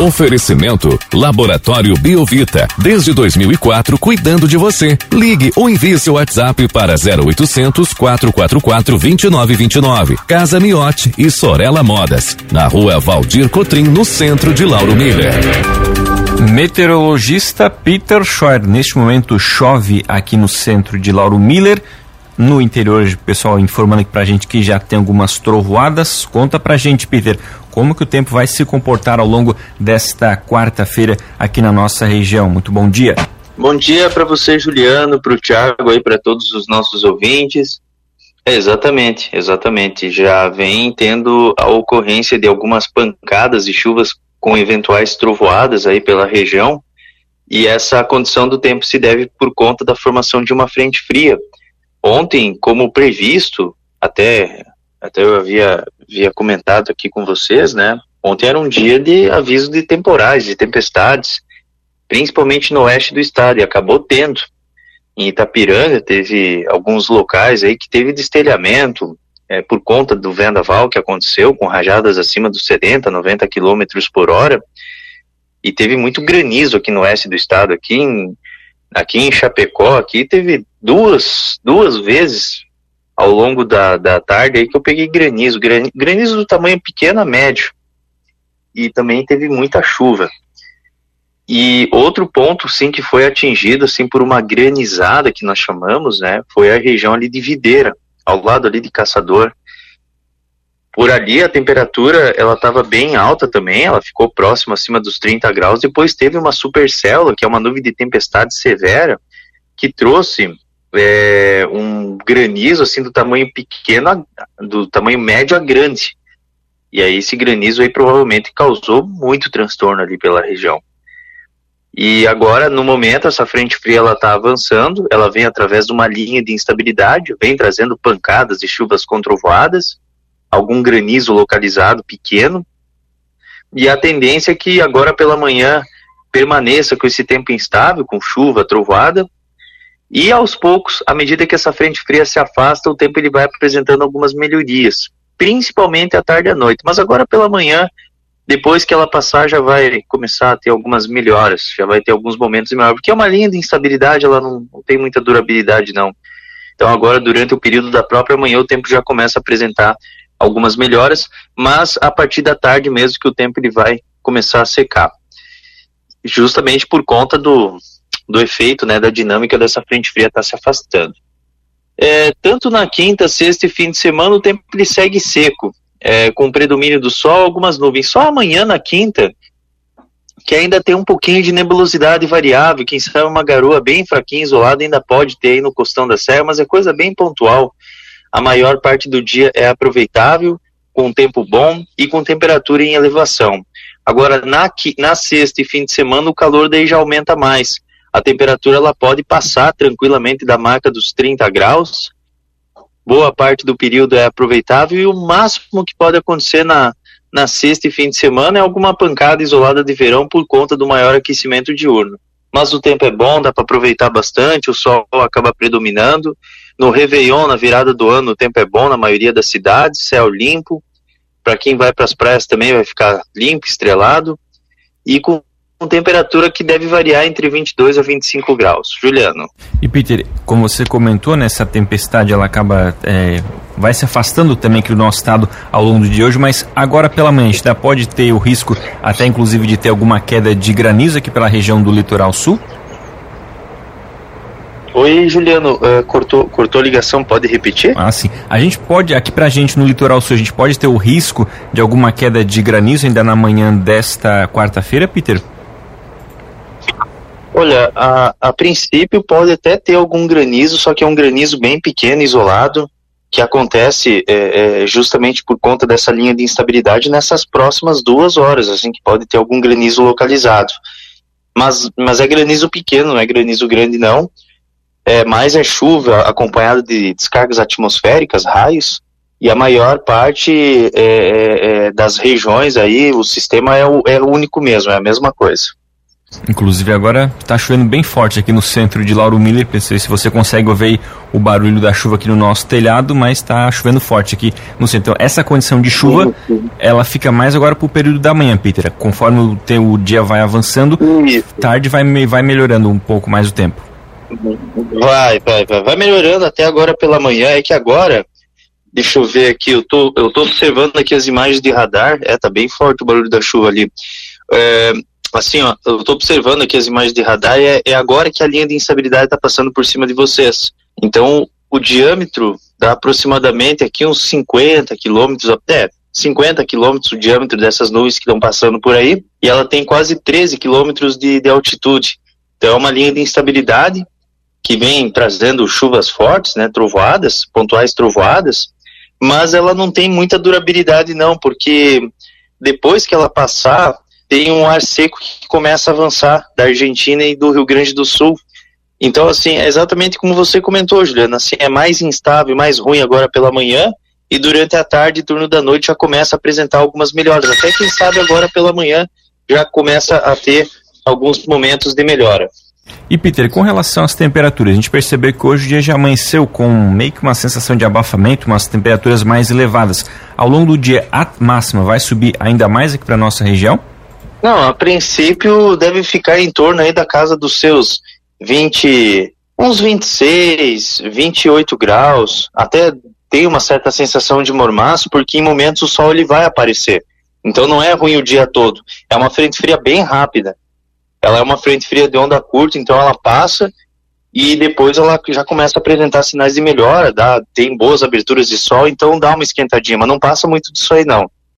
Oferecimento Laboratório Biovita. Desde 2004, cuidando de você. Ligue ou envie seu WhatsApp para 0800 444 2929. Casa Miote e Sorella Modas. Na rua Valdir Cotrim, no centro de Lauro Miller. Meteorologista Peter Scheuer. Neste momento chove aqui no centro de Lauro Miller. No interior, pessoal informando aqui pra gente que já tem algumas trovoadas. Conta pra gente, Peter, como que o tempo vai se comportar ao longo desta quarta-feira aqui na nossa região. Muito bom dia. Bom dia para você, Juliano, para o Thiago e para todos os nossos ouvintes. É, exatamente, exatamente. Já vem tendo a ocorrência de algumas pancadas e chuvas com eventuais trovoadas aí pela região. E essa condição do tempo se deve por conta da formação de uma frente fria. Ontem, como previsto, até até eu havia, havia comentado aqui com vocês, né? Ontem era um dia de aviso de temporais, de tempestades, principalmente no oeste do estado, e acabou tendo. Em Itapiranga teve alguns locais aí que teve destelhamento é, por conta do vendaval que aconteceu, com rajadas acima dos 70, 90 quilômetros por hora, e teve muito granizo aqui no oeste do estado, aqui em, aqui em Chapecó, aqui teve duas, duas vezes ao longo da, da tarde aí que eu peguei granizo, granizo do tamanho pequeno a médio. E também teve muita chuva. E outro ponto, sim, que foi atingido, assim, por uma granizada que nós chamamos, né, foi a região ali de Videira, ao lado ali de Caçador. Por ali a temperatura, ela estava bem alta também, ela ficou próxima, acima dos 30 graus. Depois teve uma supercélula, que é uma nuvem de tempestade severa, que trouxe é, um granizo assim do tamanho pequeno, do tamanho médio a grande. E aí esse granizo aí provavelmente causou muito transtorno ali pela região. E agora, no momento, essa frente fria ela está avançando, ela vem através de uma linha de instabilidade, vem trazendo pancadas e chuvas controvoadas, algum granizo localizado pequeno, e a tendência é que agora pela manhã permaneça com esse tempo instável, com chuva, trovoada, e aos poucos, à medida que essa frente fria se afasta, o tempo ele vai apresentando algumas melhorias, principalmente à tarde e à noite. Mas agora pela manhã, depois que ela passar, já vai começar a ter algumas melhoras, já vai ter alguns momentos melhores, porque é uma linha de instabilidade, ela não, não tem muita durabilidade não. Então agora, durante o período da própria manhã, o tempo já começa a apresentar algumas melhoras, mas a partir da tarde mesmo que o tempo ele vai começar a secar. Justamente por conta do, do efeito, né, da dinâmica dessa frente fria estar tá se afastando. É, tanto na quinta, sexta e fim de semana o tempo ele segue seco, é, com predomínio do sol, algumas nuvens. Só amanhã na quinta, que ainda tem um pouquinho de nebulosidade variável, quem sabe uma garoa bem fraquinha, isolada, ainda pode ter aí no costão da serra, mas é coisa bem pontual. A maior parte do dia é aproveitável, com tempo bom e com temperatura em elevação. Agora, na, na sexta e fim de semana, o calor daí já aumenta mais a temperatura ela pode passar tranquilamente da marca dos 30 graus. Boa parte do período é aproveitável e o máximo que pode acontecer na, na sexta e fim de semana é alguma pancada isolada de verão por conta do maior aquecimento diurno. Mas o tempo é bom, dá para aproveitar bastante, o sol acaba predominando. No Réveillon, na virada do ano, o tempo é bom na maioria das cidades, céu limpo. Para quem vai para as praias também vai ficar limpo, estrelado. E com com temperatura que deve variar entre 22 a 25 graus. Juliano. E Peter, como você comentou, nessa né, tempestade ela acaba é, vai se afastando também aqui do nosso estado ao longo do dia hoje, mas agora pela manhã já pode ter o risco até inclusive de ter alguma queda de granizo aqui pela região do litoral sul? Oi, Juliano, uh, cortou, cortou a ligação, pode repetir? Ah, sim. A gente pode, aqui pra gente no litoral sul, a gente pode ter o risco de alguma queda de granizo ainda na manhã desta quarta-feira, Peter? Olha, a, a princípio pode até ter algum granizo, só que é um granizo bem pequeno, isolado, que acontece é, é, justamente por conta dessa linha de instabilidade nessas próximas duas horas, assim, que pode ter algum granizo localizado. Mas, mas é granizo pequeno, não é granizo grande não. É, mais é chuva acompanhada de descargas atmosféricas, raios, e a maior parte é, é, é das regiões aí, o sistema é o, é único mesmo, é a mesma coisa. Inclusive agora está chovendo bem forte aqui no centro de Lauro Miller. Pensei se você consegue ouvir o barulho da chuva aqui no nosso telhado, mas está chovendo forte aqui no centro. Então essa condição de chuva, ela fica mais agora para o período da manhã, Peter. Conforme o, o dia vai avançando, Isso. tarde vai, vai melhorando um pouco mais o tempo. Vai, vai, vai, vai melhorando até agora pela manhã. É que agora, deixa eu ver aqui, eu tô, eu tô observando aqui as imagens de radar. É, tá bem forte o barulho da chuva ali. É, assim, ó, eu tô observando aqui as imagens de radar. É, é agora que a linha de instabilidade está passando por cima de vocês. Então, o diâmetro dá aproximadamente aqui uns 50 quilômetros, até 50 quilômetros o diâmetro dessas nuvens que estão passando por aí, e ela tem quase 13 quilômetros de, de altitude. Então, é uma linha de instabilidade que vem trazendo chuvas fortes, né, trovoadas, pontuais trovoadas, mas ela não tem muita durabilidade não, porque depois que ela passar, tem um ar seco que começa a avançar da Argentina e do Rio Grande do Sul. Então, assim, é exatamente como você comentou, Juliana, assim, é mais instável, mais ruim agora pela manhã, e durante a tarde e turno da noite já começa a apresentar algumas melhoras. Até quem sabe agora pela manhã já começa a ter alguns momentos de melhora. E Peter, com relação às temperaturas, a gente percebeu que hoje o dia já amanheceu com meio que uma sensação de abafamento, umas temperaturas mais elevadas. Ao longo do dia, a máxima vai subir ainda mais aqui para nossa região? Não, a princípio deve ficar em torno aí da casa dos seus 20, uns 26, 28 graus. Até tem uma certa sensação de mormaço, porque em momentos o sol ele vai aparecer. Então não é ruim o dia todo. É uma frente fria bem rápida. Ela é uma frente fria de onda curta, então ela passa e depois ela já começa a apresentar sinais de melhora, dá, tem boas aberturas de sol, então dá uma esquentadinha, mas não passa muito disso aí não.